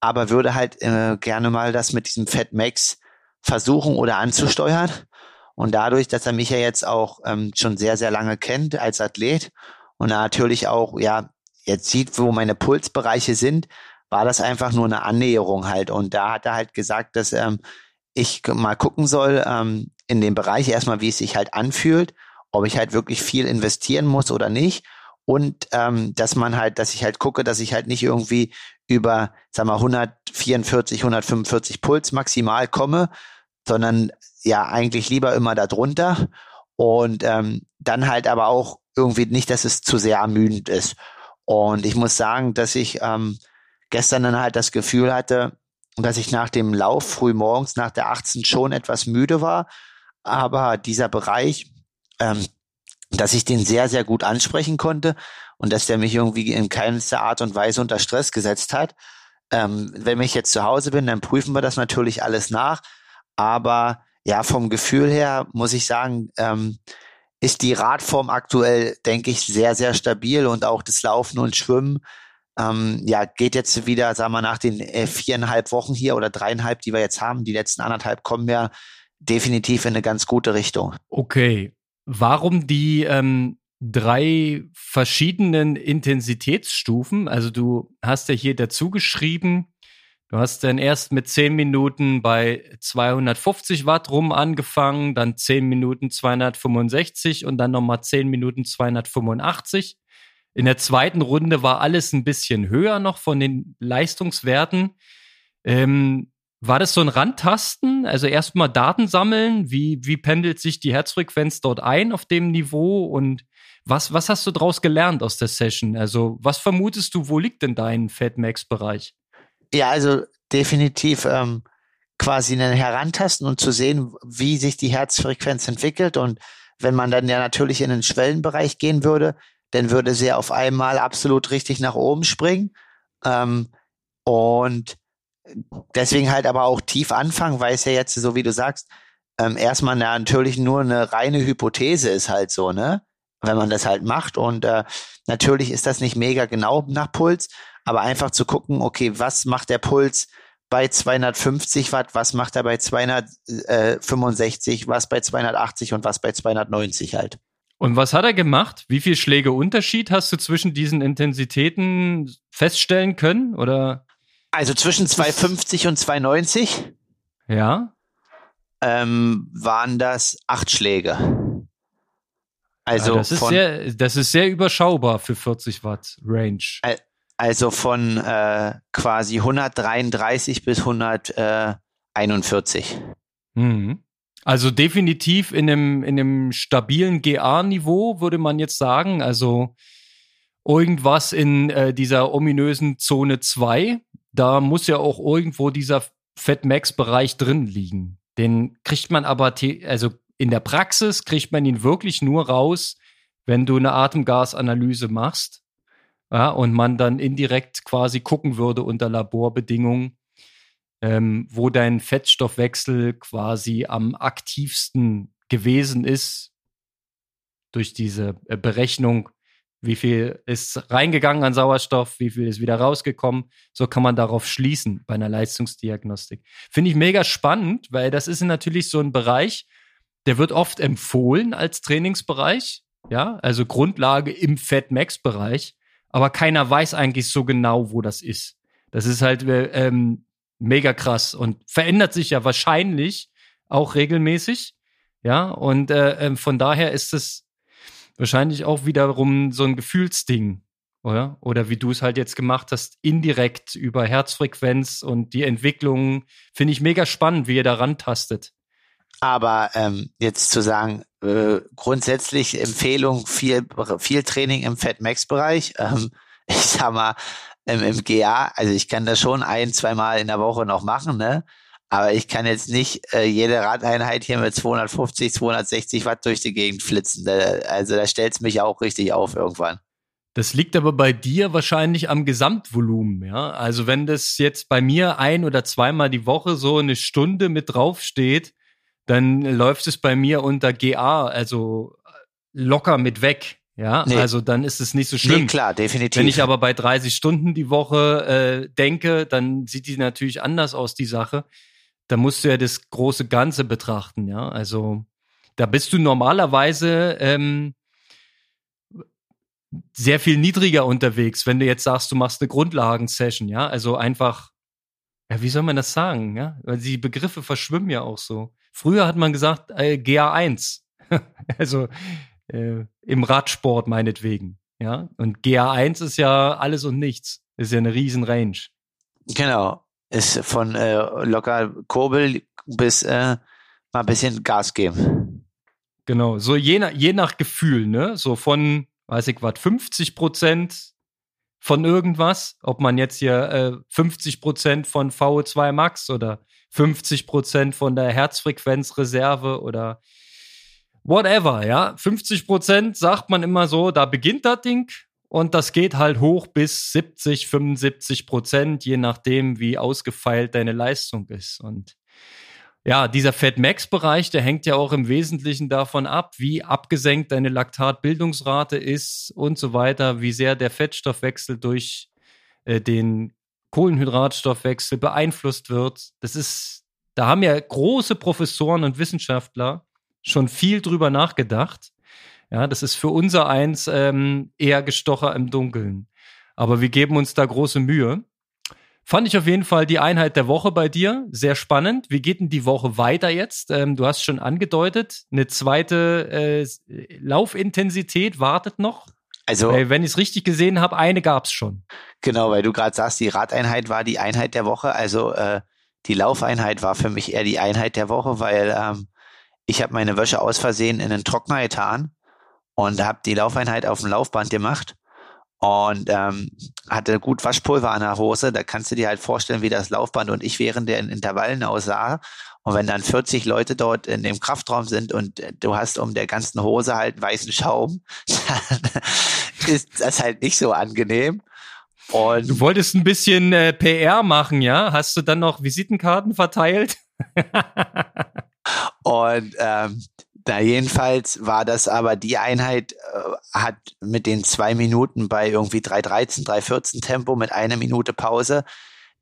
aber würde halt äh, gerne mal das mit diesem Fat Max versuchen oder anzusteuern. Und dadurch, dass er mich ja jetzt auch ähm, schon sehr, sehr lange kennt als Athlet und natürlich auch, ja, jetzt sieht, wo meine Pulsbereiche sind, war das einfach nur eine Annäherung halt. Und da hat er halt gesagt, dass ähm, ich mal gucken soll ähm, in dem Bereich erstmal, wie es sich halt anfühlt ob ich halt wirklich viel investieren muss oder nicht. Und ähm, dass man halt, dass ich halt gucke, dass ich halt nicht irgendwie über, sag mal, 144, 145 Puls maximal komme, sondern ja eigentlich lieber immer darunter. Und ähm, dann halt aber auch irgendwie nicht, dass es zu sehr ermüdend ist. Und ich muss sagen, dass ich ähm, gestern dann halt das Gefühl hatte, dass ich nach dem Lauf früh morgens nach der 18 schon etwas müde war. Aber dieser Bereich, ähm, dass ich den sehr, sehr gut ansprechen konnte und dass der mich irgendwie in keinster Art und Weise unter Stress gesetzt hat. Ähm, wenn ich jetzt zu Hause bin, dann prüfen wir das natürlich alles nach. Aber ja, vom Gefühl her muss ich sagen, ähm, ist die Radform aktuell, denke ich, sehr, sehr stabil und auch das Laufen und Schwimmen, ähm, ja, geht jetzt wieder, sagen wir, nach den äh, viereinhalb Wochen hier oder dreieinhalb, die wir jetzt haben, die letzten anderthalb kommen ja definitiv in eine ganz gute Richtung. Okay, warum die ähm, drei verschiedenen Intensitätsstufen. Also du hast ja hier dazu geschrieben, du hast dann erst mit 10 Minuten bei 250 Watt rum angefangen, dann 10 Minuten 265 und dann nochmal 10 Minuten 285. In der zweiten Runde war alles ein bisschen höher noch von den Leistungswerten. Ähm, war das so ein Randtasten? Also erstmal Daten sammeln? Wie, wie pendelt sich die Herzfrequenz dort ein auf dem Niveau? Und was, was hast du daraus gelernt aus der Session? Also, was vermutest du, wo liegt denn dein Fatmax-Bereich? Ja, also definitiv ähm, quasi einen Herantasten und zu sehen, wie sich die Herzfrequenz entwickelt. Und wenn man dann ja natürlich in den Schwellenbereich gehen würde, dann würde sie auf einmal absolut richtig nach oben springen. Ähm, und deswegen halt aber auch tief anfangen, weil es ja jetzt, so wie du sagst, ähm, erstmal natürlich nur eine reine Hypothese ist halt so, ne? Wenn man das halt macht. Und äh, natürlich ist das nicht mega genau nach Puls, aber einfach zu gucken, okay, was macht der Puls bei 250 Watt, was macht er bei 265, was bei 280 und was bei 290 halt. Und was hat er gemacht? Wie viel Schläge Unterschied hast du zwischen diesen Intensitäten feststellen können? Oder? Also zwischen 2,50 und 2,90 ja. ähm, waren das acht Schläge. Also ja, das, ist von, sehr, das ist sehr überschaubar für 40 Watt Range. Also von äh, quasi 133 bis 141. Mhm. Also definitiv in einem, in einem stabilen GA-Niveau, würde man jetzt sagen. Also irgendwas in äh, dieser ominösen Zone 2. Da muss ja auch irgendwo dieser Fat-Max-Bereich drin liegen. Den kriegt man aber, also in der Praxis kriegt man ihn wirklich nur raus, wenn du eine Atemgasanalyse machst. Ja, und man dann indirekt quasi gucken würde unter Laborbedingungen, ähm, wo dein Fettstoffwechsel quasi am aktivsten gewesen ist durch diese äh, Berechnung, wie viel ist reingegangen an Sauerstoff, wie viel ist wieder rausgekommen. So kann man darauf schließen bei einer Leistungsdiagnostik. Finde ich mega spannend, weil das ist natürlich so ein Bereich, der wird oft empfohlen als Trainingsbereich. Ja, also Grundlage im Fat-Max-Bereich. Aber keiner weiß eigentlich so genau, wo das ist. Das ist halt äh, ähm, mega krass und verändert sich ja wahrscheinlich auch regelmäßig. Ja, und äh, ähm, von daher ist es wahrscheinlich auch wiederum so ein Gefühlsding, oder? Oder wie du es halt jetzt gemacht hast, indirekt über Herzfrequenz und die Entwicklung, finde ich mega spannend, wie ihr da rantastet. Aber ähm, jetzt zu sagen, äh, grundsätzlich Empfehlung, viel, viel Training im Fat Max Bereich. (laughs) Ähm, ich sag mal, im, im GA, also ich kann das schon ein, zweimal in der Woche noch machen, ne? Aber ich kann jetzt nicht äh, jede Radeinheit hier mit 250, 260 Watt durch die Gegend flitzen. Da, also da stellt es mich auch richtig auf irgendwann. Das liegt aber bei dir wahrscheinlich am Gesamtvolumen, ja. Also wenn das jetzt bei mir ein oder zweimal die Woche so eine Stunde mit draufsteht, dann läuft es bei mir unter GA, also locker mit weg. Ja, nee. also dann ist es nicht so schlimm. Nee, klar, definitiv. Wenn ich aber bei 30 Stunden die Woche äh, denke, dann sieht die natürlich anders aus, die Sache. Da musst du ja das große Ganze betrachten, ja. Also da bist du normalerweise ähm, sehr viel niedriger unterwegs, wenn du jetzt sagst, du machst eine Grundlagensession, ja. Also einfach, ja, wie soll man das sagen, ja? Weil die Begriffe verschwimmen ja auch so. Früher hat man gesagt, äh, GA1. (laughs) also äh, im Radsport meinetwegen. Ja, und GA1 ist ja alles und nichts. Ist ja eine riesen Range. Genau. Ist von äh, locker Kurbel bis äh, mal ein bisschen Gas geben. Genau, so je nach, je nach Gefühl, ne? So von, weiß ich was, 50 Prozent von irgendwas, ob man jetzt hier äh, 50 Prozent von VO2 Max oder 50 Prozent von der Herzfrequenzreserve oder whatever, ja. 50 Prozent sagt man immer so, da beginnt das Ding und das geht halt hoch bis 70, 75 Prozent, je nachdem, wie ausgefeilt deine Leistung ist. Und ja, dieser Fat Max Bereich, der hängt ja auch im Wesentlichen davon ab, wie abgesenkt deine Laktatbildungsrate ist und so weiter, wie sehr der Fettstoffwechsel durch äh, den Kohlenhydratstoffwechsel beeinflusst wird. Das ist, da haben ja große Professoren und Wissenschaftler schon viel drüber nachgedacht. Ja, das ist für unser eins ähm, eher Gestocher im Dunkeln. Aber wir geben uns da große Mühe. Fand ich auf jeden Fall die Einheit der Woche bei dir sehr spannend. Wie geht denn die Woche weiter jetzt? Ähm, du hast schon angedeutet, eine zweite äh, Laufintensität wartet noch. Also, weil, wenn ich es richtig gesehen habe, eine gab es schon. Genau, weil du gerade sagst, die Radeinheit war die Einheit der Woche. Also äh, die Laufeinheit war für mich eher die Einheit der Woche, weil ähm, ich habe meine Wäsche aus Versehen in einen Trockner getan und habe die Laufeinheit auf dem Laufband gemacht und ähm, hatte gut Waschpulver an der Hose. Da kannst du dir halt vorstellen, wie das Laufband und ich während der Intervallen aussah. Und wenn dann 40 Leute dort in dem Kraftraum sind und du hast um der ganzen Hose halt weißen Schaum, (laughs) dann ist das halt nicht so angenehm. Und du wolltest ein bisschen äh, PR machen, ja? Hast du dann noch Visitenkarten verteilt? (laughs) Und ähm, da jedenfalls war das aber die Einheit äh, hat mit den zwei Minuten bei irgendwie 3,13, 3,14 Tempo mit einer Minute Pause.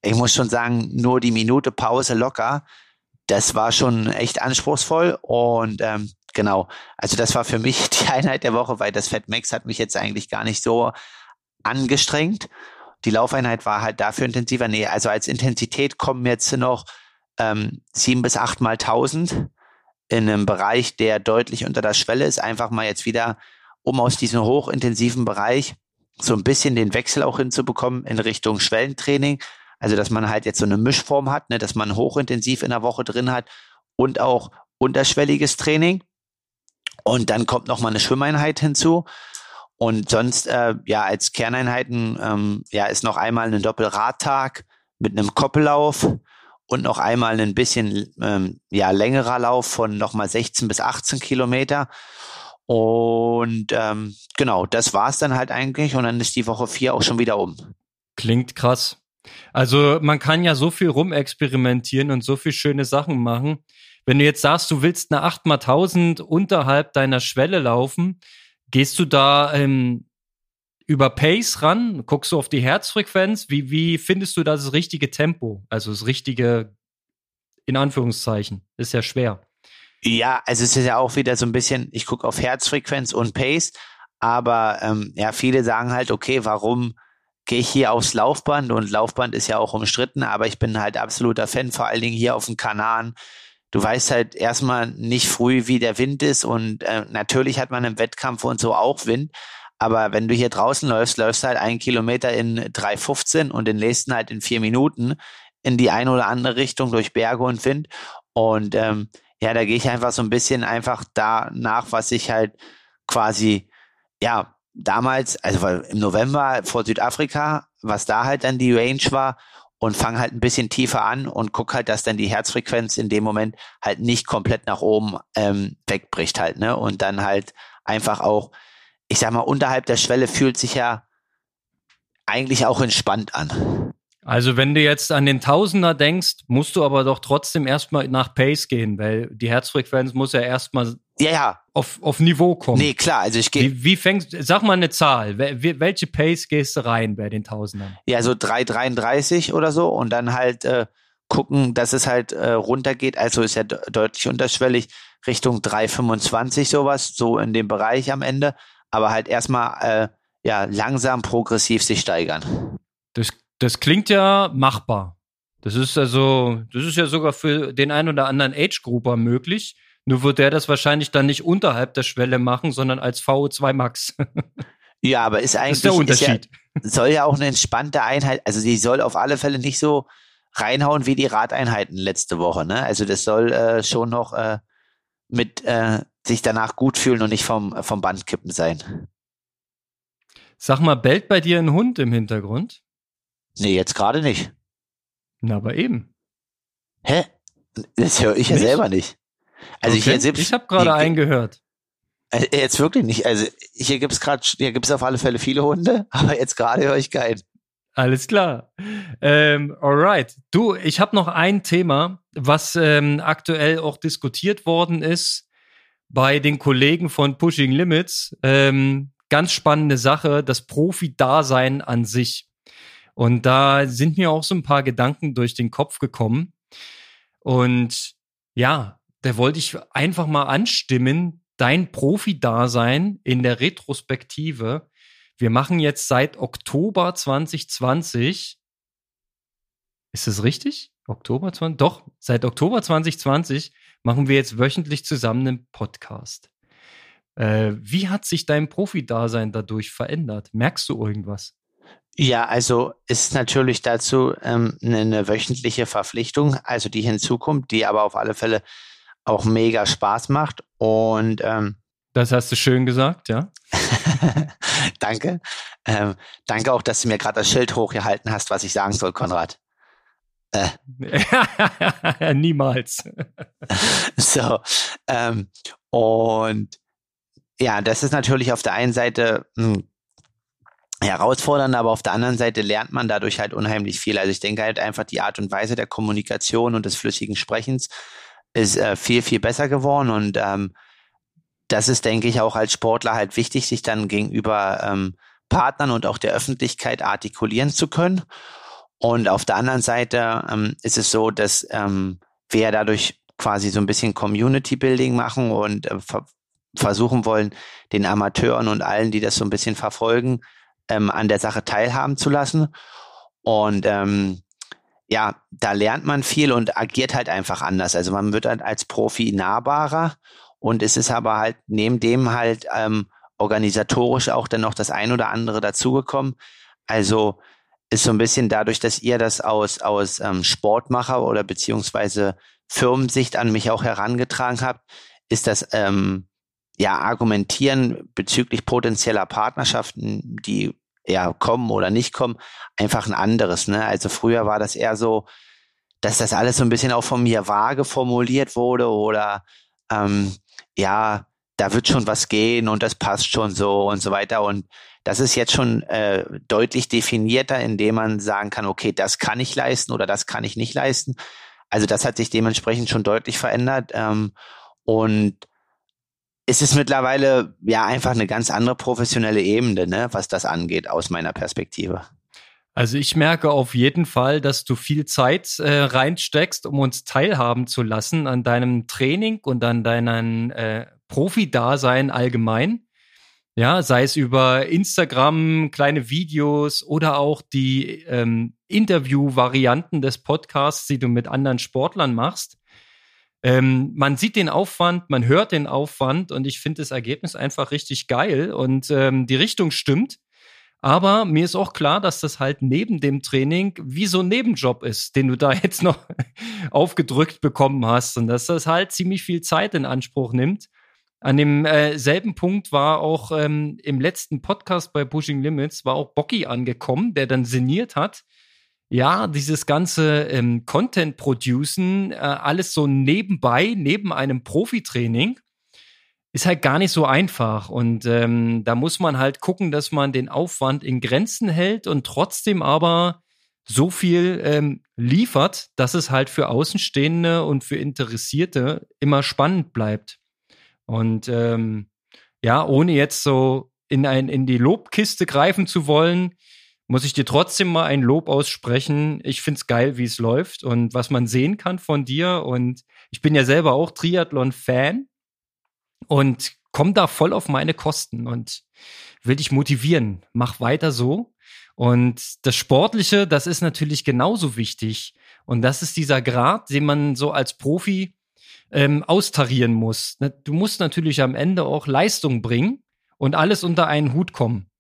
Ich muss schon sagen, nur die Minute Pause locker, das war schon echt anspruchsvoll und ähm, genau, also das war für mich (laughs) die Einheit der Woche, weil das Fat Max hat mich jetzt eigentlich gar nicht so angestrengt. Die Laufeinheit war halt dafür intensiver. Nee, also als Intensität kommen jetzt noch ähm, sieben bis acht mal tausend in einem Bereich, der deutlich unter der Schwelle ist, einfach mal jetzt wieder, um aus diesem hochintensiven Bereich so ein bisschen den Wechsel auch hinzubekommen in Richtung Schwellentraining. Also, dass man halt jetzt so eine Mischform hat, ne, dass man hochintensiv in der Woche drin hat und auch unterschwelliges Training. Und dann kommt noch mal eine Schwimmeinheit hinzu. Und sonst, äh, ja, als Kerneinheiten, ähm, ja, ist noch einmal ein Doppelradtag mit einem Koppellauf und noch einmal ein bisschen, ähm, ja, längerer Lauf von nochmal 16 bis 18 Kilometer. Und ähm, genau, das war's dann halt eigentlich. Und dann ist die Woche vier auch schon wieder um. Klingt krass. Also man kann ja so viel rumexperimentieren und so viel schöne Sachen machen. Wenn du jetzt sagst, du willst eine 8x1000 unterhalb deiner Schwelle laufen, gehst du da ähm, über Pace ran? Guckst du auf die Herzfrequenz? Wie, wie findest du das richtige Tempo? Also das richtige, in Anführungszeichen, ist ja schwer. Ja, also es ist ja auch wieder so ein bisschen, ich gucke auf Herzfrequenz und Pace, aber ähm, ja, viele sagen halt, okay, warum gehe ich hier aufs Laufband und Laufband ist ja auch umstritten, aber ich bin halt absoluter Fan, vor allen Dingen hier auf dem Kanaren. Du weißt halt erstmal nicht früh, wie der Wind ist und äh, natürlich hat man im Wettkampf und so auch Wind, aber wenn du hier draußen läufst, läufst halt einen Kilometer in 3,15 und den nächsten halt in vier Minuten in die eine oder andere Richtung durch Berge und Wind und ähm, ja, da gehe ich einfach so ein bisschen einfach da nach, was ich halt quasi, ja, damals, also im November vor Südafrika, was da halt dann die Range war und fange halt ein bisschen tiefer an und guck halt, dass dann die Herzfrequenz in dem Moment halt nicht komplett nach oben ähm, wegbricht halt, ne? Und dann halt einfach auch, ich sag mal, unterhalb der Schwelle fühlt sich ja eigentlich auch entspannt an. Also wenn du jetzt an den Tausender denkst, musst du aber doch trotzdem erstmal nach Pace gehen, weil die Herzfrequenz muss ja erstmal ja, ja. Auf, auf Niveau kommen. Nee, klar, also ich gehe. Wie, wie fängst, sag mal eine Zahl. Welche Pace gehst du rein bei den Tausendern? Ja, so 3,33 oder so und dann halt äh, gucken, dass es halt äh, runtergeht. Also ist ja deutlich unterschwellig Richtung 3,25 sowas, so in dem Bereich am Ende. Aber halt erstmal äh, ja langsam progressiv sich steigern. Das das klingt ja machbar. Das ist also, das ist ja sogar für den einen oder anderen Age-Grouper möglich. Nur wird der das wahrscheinlich dann nicht unterhalb der Schwelle machen, sondern als VO2 Max. (laughs) ja, aber ist eigentlich. Das ist der Unterschied. Ist ja, soll ja auch eine entspannte Einheit, also die soll auf alle Fälle nicht so reinhauen wie die Radeinheiten letzte Woche, ne? Also das soll äh, schon noch äh, mit äh, sich danach gut fühlen und nicht vom, vom Band kippen sein. Sag mal, bellt bei dir ein Hund im Hintergrund? Nee, jetzt gerade nicht. Na, aber eben. Hä? Das höre ich nicht? ja selber nicht. Also okay. ich, ich habe gerade einen gehört. Äh, jetzt wirklich nicht. Also hier gibt's gerade, hier gibt's auf alle Fälle viele Hunde, (laughs) aber jetzt gerade höre ich keinen. Alles klar. Ähm, alright. Du, ich habe noch ein Thema, was ähm, aktuell auch diskutiert worden ist bei den Kollegen von Pushing Limits. Ähm, ganz spannende Sache, das Profi-Dasein an sich. Und da sind mir auch so ein paar Gedanken durch den Kopf gekommen. Und ja, da wollte ich einfach mal anstimmen, dein Profi-Dasein in der Retrospektive. Wir machen jetzt seit Oktober 2020. Ist es richtig? Oktober 20? Doch, seit Oktober 2020 machen wir jetzt wöchentlich zusammen einen Podcast. Äh, wie hat sich dein Profi-Dasein dadurch verändert? Merkst du irgendwas? Ja, also ist natürlich dazu ähm, eine wöchentliche Verpflichtung, also die hinzukommt, die aber auf alle Fälle auch mega Spaß macht. Und ähm, das hast du schön gesagt, ja. (laughs) danke. Ähm, danke auch, dass du mir gerade das Schild hochgehalten hast, was ich sagen soll, Konrad. Äh. (laughs) Niemals. (laughs) so. Ähm, und ja, das ist natürlich auf der einen Seite hm, herausfordernd, aber auf der anderen Seite lernt man dadurch halt unheimlich viel. Also ich denke halt einfach die Art und Weise der Kommunikation und des flüssigen Sprechens ist äh, viel, viel besser geworden und ähm, das ist, denke ich, auch als Sportler halt wichtig, sich dann gegenüber ähm, Partnern und auch der Öffentlichkeit artikulieren zu können. Und auf der anderen Seite ähm, ist es so, dass ähm, wir dadurch quasi so ein bisschen Community Building machen und äh, ver versuchen wollen, den Amateuren und allen, die das so ein bisschen verfolgen, ähm, an der Sache teilhaben zu lassen. Und ähm, ja, da lernt man viel und agiert halt einfach anders. Also man wird halt als Profi nahbarer und es ist aber halt neben dem halt ähm, organisatorisch auch dann noch das ein oder andere dazugekommen. Also ist so ein bisschen dadurch, dass ihr das aus, aus ähm, Sportmacher oder beziehungsweise Firmensicht an mich auch herangetragen habe, ist das ähm, ja Argumentieren bezüglich potenzieller Partnerschaften, die ja kommen oder nicht kommen, einfach ein anderes. Ne? Also früher war das eher so, dass das alles so ein bisschen auch von mir vage formuliert wurde oder ähm, ja, da wird schon was gehen und das passt schon so und so weiter. Und das ist jetzt schon äh, deutlich definierter, indem man sagen kann, okay, das kann ich leisten oder das kann ich nicht leisten. Also das hat sich dementsprechend schon deutlich verändert. Ähm, und es ist mittlerweile ja einfach eine ganz andere professionelle Ebene, ne, was das angeht, aus meiner Perspektive. Also ich merke auf jeden Fall, dass du viel Zeit äh, reinsteckst, um uns teilhaben zu lassen an deinem Training und an deinem äh, Profi-Dasein allgemein. Ja, sei es über Instagram, kleine Videos oder auch die ähm, Interview-Varianten des Podcasts, die du mit anderen Sportlern machst. Ähm, man sieht den Aufwand, man hört den Aufwand und ich finde das Ergebnis einfach richtig geil und ähm, die Richtung stimmt. Aber mir ist auch klar, dass das halt neben dem Training wie so ein Nebenjob ist, den du da (laughs) jetzt noch aufgedrückt bekommen hast und dass das halt ziemlich viel Zeit in Anspruch nimmt. An dem äh, selben Punkt war auch ähm, im letzten Podcast bei Pushing Limits war auch Bocky angekommen, der dann sinniert hat. Ja, dieses ganze ähm, Content producen, äh, alles so nebenbei, neben einem Profitraining ist halt gar nicht so einfach. Und ähm, da muss man halt gucken, dass man den Aufwand in Grenzen hält und trotzdem aber so viel ähm, liefert, dass es halt für Außenstehende und für Interessierte immer spannend bleibt. Und ähm, ja, ohne jetzt so in, ein, in die Lobkiste greifen zu wollen, muss ich dir trotzdem mal ein Lob aussprechen. Ich find's geil, wie es läuft und was man sehen kann von dir. Und ich bin ja selber auch Triathlon-Fan und komm da voll auf meine Kosten und will dich motivieren. Mach weiter so. Und das Sportliche, das ist natürlich genauso wichtig. Und das ist dieser Grad, den man so als Profi ähm, austarieren muss. Ne, du musst natürlich am Ende auch Leistung bringen und alles unter einen Hut kommen.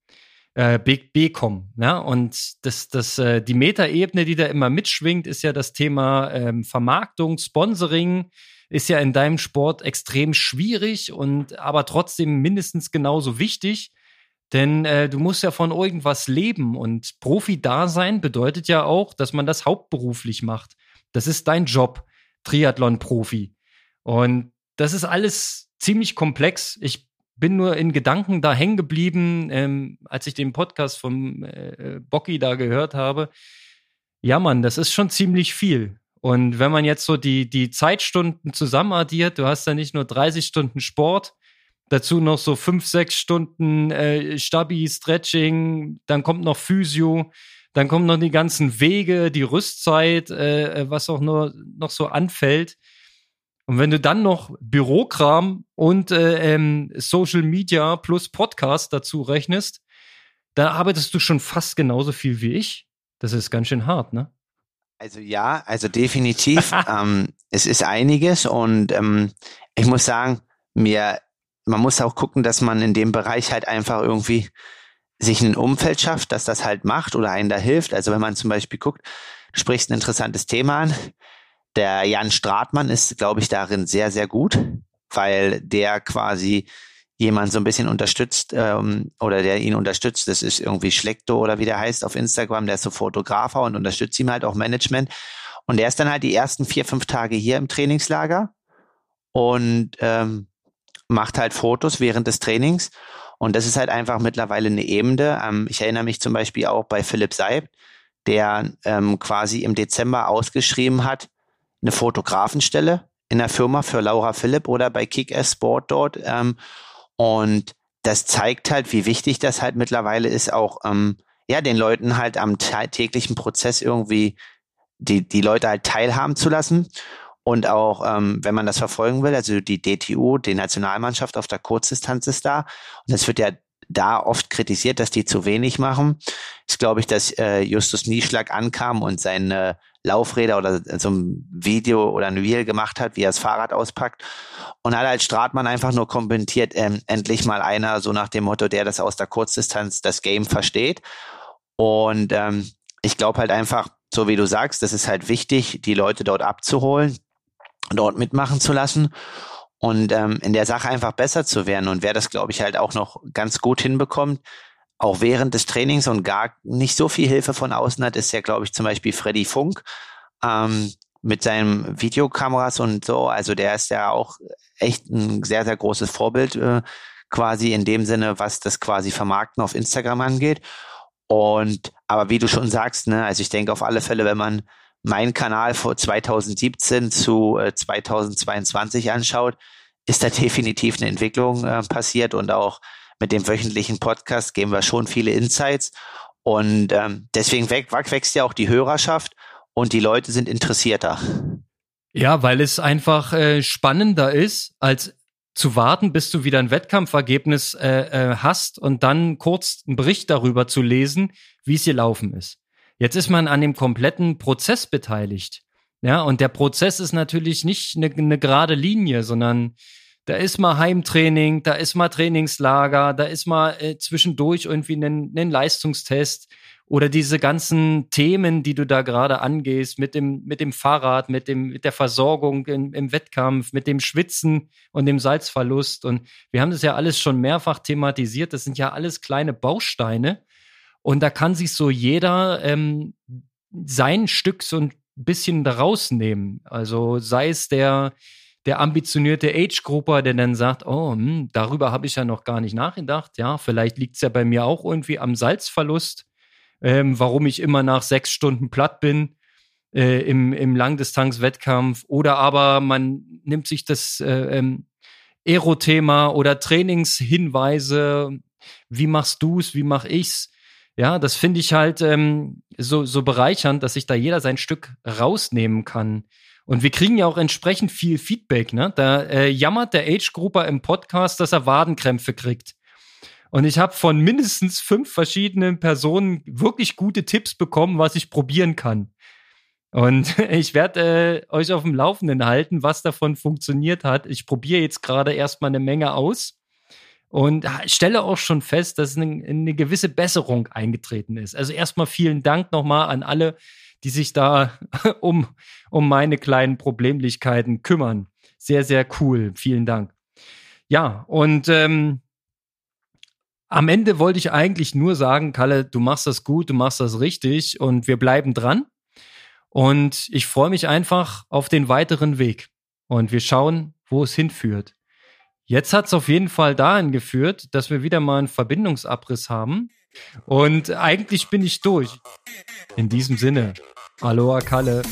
Äh, Big B kommen. Ne? Und das, das, äh, die Metaebene, die da immer mitschwingt, ist ja das Thema ähm, Vermarktung, Sponsoring, ist ja in deinem Sport extrem schwierig und aber trotzdem mindestens genauso wichtig. Denn äh, du musst ja von irgendwas leben und Profi-Dasein bedeutet ja auch, dass man das hauptberuflich macht. Das ist dein Job, Triathlon-Profi. Und das ist alles ziemlich komplex. Ich bin nur in Gedanken da hängen geblieben, ähm, als ich den Podcast vom äh, Bocky da gehört habe. Ja, Mann, das ist schon ziemlich viel. Und wenn man jetzt so die, die Zeitstunden zusammen addiert, du hast ja nicht nur 30 Stunden Sport, dazu noch so fünf, sechs Stunden äh, Stabi, Stretching, dann kommt noch Physio, dann kommen noch die ganzen Wege, die Rüstzeit, äh, äh, was auch nur noch so anfällt. Und wenn du dann noch Bürokram und äh, ähm, Social Media plus Podcast dazu rechnest, da arbeitest du schon fast genauso viel wie ich. Das ist ganz schön hart, ne? Also ja, also definitiv. (laughs) ähm, es ist einiges und ähm, ich muss sagen, mir, man muss auch gucken, dass man in dem Bereich halt einfach irgendwie sich ein Umfeld schafft, dass das halt macht oder einen da hilft. Also wenn man zum Beispiel guckt, du sprichst ein interessantes Thema an. Der Jan Stratmann ist, glaube ich, darin sehr, sehr gut, weil der quasi jemand so ein bisschen unterstützt ähm, oder der ihn unterstützt, das ist irgendwie Schleckto oder wie der heißt auf Instagram, der ist so Fotografer und unterstützt ihm halt auch Management. Und der ist dann halt die ersten vier, fünf Tage hier im Trainingslager und ähm, macht halt Fotos während des Trainings. Und das ist halt einfach mittlerweile eine Ebene. Ähm, ich erinnere mich zum Beispiel auch bei Philipp Seib, der ähm, quasi im Dezember ausgeschrieben hat, eine Fotografenstelle in der Firma für Laura Philipp oder bei Kick-Ass Sport dort. Ähm, und das zeigt halt, wie wichtig das halt mittlerweile ist, auch ähm, ja den Leuten halt am täglichen Prozess irgendwie die die Leute halt teilhaben zu lassen und auch wenn man das verfolgen will, also die DTU, die Nationalmannschaft auf der Kurzdistanz ist da und es wird ja da oft kritisiert, dass die zu wenig machen. Ist glaube ich, dass äh, Justus Nieschlag ankam und seine Laufräder oder so ein Video oder ein Reel gemacht hat, wie er das Fahrrad auspackt und hat halt Stratmann einfach nur kommentiert, ähm, endlich mal einer, so nach dem Motto, der das aus der Kurzdistanz das Game versteht. Und ähm, ich glaube halt einfach, so wie du sagst, das ist halt wichtig, die Leute dort abzuholen. dort mitmachen zu lassen und ähm, in der Sache einfach besser zu werden. Und wer das, glaube ich, halt auch noch ganz gut hinbekommt, auch während des Trainings und gar nicht so viel Hilfe von außen hat, ist ja, glaube ich, zum Beispiel Freddy Funk ähm, mit seinen Videokameras und so. Also der ist ja auch echt ein sehr, sehr großes Vorbild äh, quasi in dem Sinne, was das quasi Vermarkten auf Instagram angeht. Und aber wie du schon sagst, ne, also ich denke auf alle Fälle, wenn man meinen Kanal vor 2017 zu äh, 2022 anschaut, ist da definitiv eine Entwicklung äh, passiert und auch mit dem wöchentlichen Podcast geben wir schon viele Insights und ähm, deswegen wächst ja auch die Hörerschaft und die Leute sind interessierter. Ja, weil es einfach äh, spannender ist, als zu warten, bis du wieder ein Wettkampfergebnis äh, äh, hast und dann kurz einen Bericht darüber zu lesen, wie es hier laufen ist. Jetzt ist man an dem kompletten Prozess beteiligt. Ja, und der Prozess ist natürlich nicht eine, eine gerade Linie, sondern da ist mal Heimtraining, da ist mal Trainingslager, da ist mal äh, zwischendurch irgendwie ein, ein Leistungstest oder diese ganzen Themen, die du da gerade angehst, mit dem, mit dem Fahrrad, mit dem, mit der Versorgung in, im Wettkampf, mit dem Schwitzen und dem Salzverlust. Und wir haben das ja alles schon mehrfach thematisiert. Das sind ja alles kleine Bausteine, und da kann sich so jeder ähm, sein Stück so ein bisschen rausnehmen. Also sei es der, der ambitionierte Age-Grupper, der dann sagt, oh, hm, darüber habe ich ja noch gar nicht nachgedacht. Ja, vielleicht liegt es ja bei mir auch irgendwie am Salzverlust, ähm, warum ich immer nach sechs Stunden platt bin äh, im, im Langdistanz-Wettkampf. Oder aber man nimmt sich das äh, ähm, Aero-Thema oder Trainingshinweise. Wie machst du es? Wie mache ich's? Ja, das finde ich halt ähm, so, so bereichernd, dass sich da jeder sein Stück rausnehmen kann. Und wir kriegen ja auch entsprechend viel Feedback. Ne? Da äh, jammert der Age-Grupper im Podcast, dass er Wadenkrämpfe kriegt. Und ich habe von mindestens fünf verschiedenen Personen wirklich gute Tipps bekommen, was ich probieren kann. Und (laughs) ich werde äh, euch auf dem Laufenden halten, was davon funktioniert hat. Ich probiere jetzt gerade erstmal eine Menge aus und stelle auch schon fest, dass eine, eine gewisse Besserung eingetreten ist. Also erstmal vielen Dank nochmal an alle, die sich da (laughs) um, um meine kleinen Problemlichkeiten kümmern. Sehr, sehr cool. Vielen Dank. Ja, und ähm, am Ende wollte ich eigentlich nur sagen, Kalle, du machst das gut, du machst das richtig und wir bleiben dran. Und ich freue mich einfach auf den weiteren Weg. Und wir schauen, wo es hinführt. Jetzt hat es auf jeden Fall dahin geführt, dass wir wieder mal einen Verbindungsabriss haben. Und eigentlich bin ich durch. In diesem Sinne, Aloha Kalle.